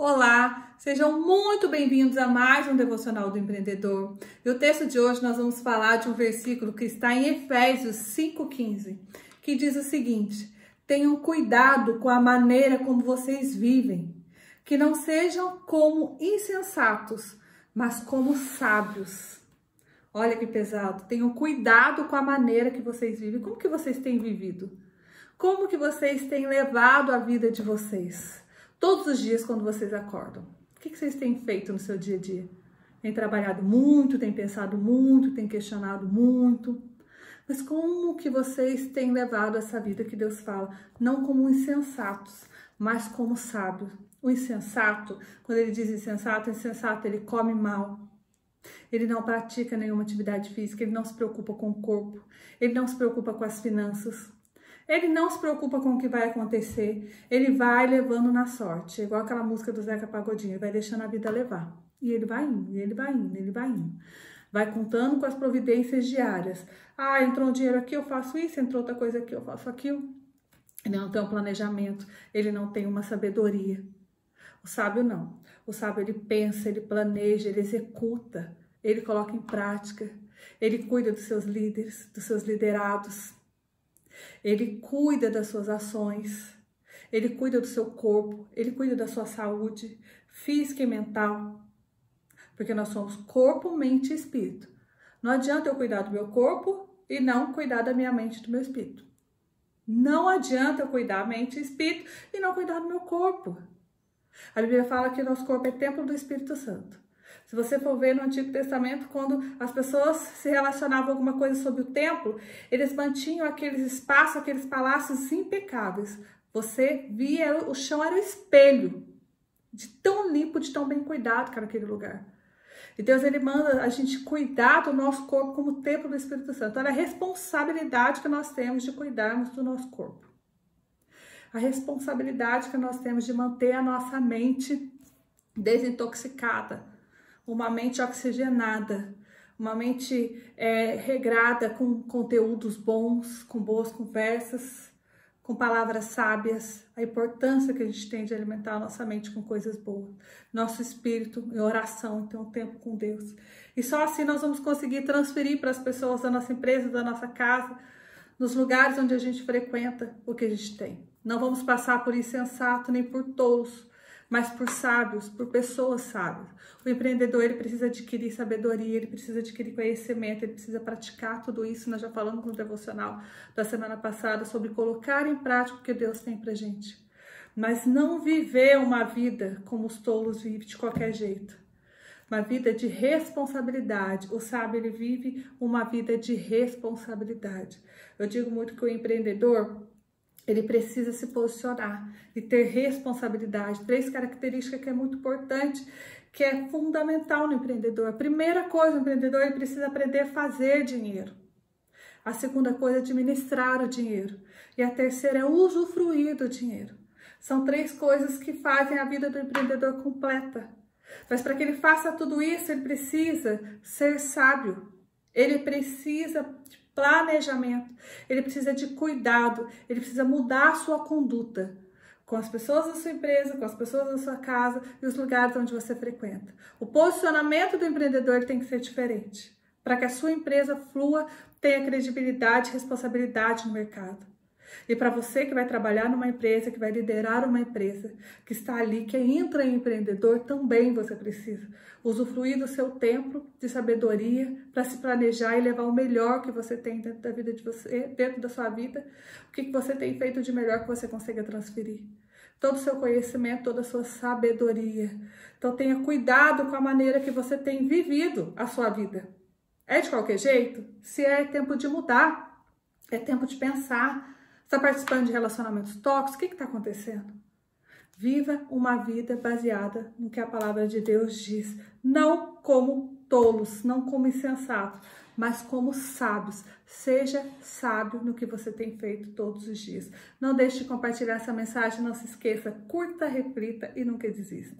Olá, sejam muito bem-vindos a mais um Devocional do Empreendedor. E o texto de hoje nós vamos falar de um versículo que está em Efésios 5,15, que diz o seguinte: Tenham cuidado com a maneira como vocês vivem, que não sejam como insensatos, mas como sábios. Olha que pesado. Tenham cuidado com a maneira que vocês vivem. Como que vocês têm vivido? Como que vocês têm levado a vida de vocês? Todos os dias quando vocês acordam? O que vocês têm feito no seu dia a dia? Tem trabalhado muito, tem pensado muito, tem questionado muito. Mas como que vocês têm levado essa vida que Deus fala? Não como insensatos, mas como sábios. O insensato, quando ele diz insensato, insensato, ele come mal. Ele não pratica nenhuma atividade física, ele não se preocupa com o corpo, ele não se preocupa com as finanças, ele não se preocupa com o que vai acontecer, ele vai levando na sorte, igual aquela música do Zeca Pagodinho, ele vai deixando a vida levar. E ele vai indo, ele vai indo, ele vai indo. Vai contando com as providências diárias. Ah, entrou um dinheiro aqui, eu faço isso, entrou outra coisa aqui, eu faço aquilo. Ele não tem um planejamento, ele não tem uma sabedoria. O sábio não. O sábio ele pensa, ele planeja, ele executa, ele coloca em prática. Ele cuida dos seus líderes, dos seus liderados. Ele cuida das suas ações, ele cuida do seu corpo, ele cuida da sua saúde física e mental. Porque nós somos corpo, mente e espírito. Não adianta eu cuidar do meu corpo e não cuidar da minha mente e do meu espírito. Não adianta eu cuidar da mente e espírito e não cuidar do meu corpo. A Bíblia fala que nosso corpo é templo do Espírito Santo. Se você for ver no Antigo Testamento, quando as pessoas se relacionavam alguma coisa sobre o templo, eles mantinham aqueles espaços, aqueles palácios impecáveis. Você via, o chão era o espelho de tão limpo, de tão bem cuidado que era aquele lugar. E Deus ele manda a gente cuidar do nosso corpo como templo do Espírito Santo. Olha a responsabilidade que nós temos de cuidarmos do nosso corpo. A responsabilidade que nós temos de manter a nossa mente desintoxicada, uma mente oxigenada, uma mente é, regrada com conteúdos bons, com boas conversas, com palavras sábias, a importância que a gente tem de alimentar a nossa mente com coisas boas, nosso espírito em oração, ter um tempo com Deus. E só assim nós vamos conseguir transferir para as pessoas da nossa empresa, da nossa casa, nos lugares onde a gente frequenta o que a gente tem. Não vamos passar por insensato nem por tolos, mas por sábios, por pessoas sábias. O empreendedor ele precisa adquirir sabedoria, ele precisa adquirir conhecimento, ele precisa praticar tudo isso. Nós já falamos no devocional da semana passada sobre colocar em prática o que Deus tem pra gente. Mas não viver uma vida como os tolos vivem de qualquer jeito. Uma vida de responsabilidade. O sábio ele vive uma vida de responsabilidade. Eu digo muito que o empreendedor ele precisa se posicionar e ter responsabilidade. Três características que é muito importante, que é fundamental no empreendedor. A primeira coisa, o empreendedor ele precisa aprender a fazer dinheiro. A segunda coisa é administrar o dinheiro. E a terceira é usufruir do dinheiro. São três coisas que fazem a vida do empreendedor completa. Mas para que ele faça tudo isso, ele precisa ser sábio. Ele precisa planejamento, ele precisa de cuidado, ele precisa mudar a sua conduta com as pessoas da sua empresa, com as pessoas da sua casa e os lugares onde você frequenta. O posicionamento do empreendedor tem que ser diferente para que a sua empresa flua, tenha credibilidade e responsabilidade no mercado. E para você que vai trabalhar numa empresa, que vai liderar uma empresa, que está ali, que entra em empreendedor, também você precisa usufruir do seu tempo de sabedoria para se planejar e levar o melhor que você tem dentro da vida de você, dentro da sua vida, o que você tem feito de melhor que você consiga transferir. Todo o seu conhecimento, toda a sua sabedoria. Então tenha cuidado com a maneira que você tem vivido a sua vida. É de qualquer jeito? Se é tempo de mudar, é tempo de pensar, Está participando de relacionamentos tóxicos? O que está acontecendo? Viva uma vida baseada no que a palavra de Deus diz. Não como tolos, não como insensatos, mas como sábios. Seja sábio no que você tem feito todos os dias. Não deixe de compartilhar essa mensagem. Não se esqueça, curta, reflita e nunca desista.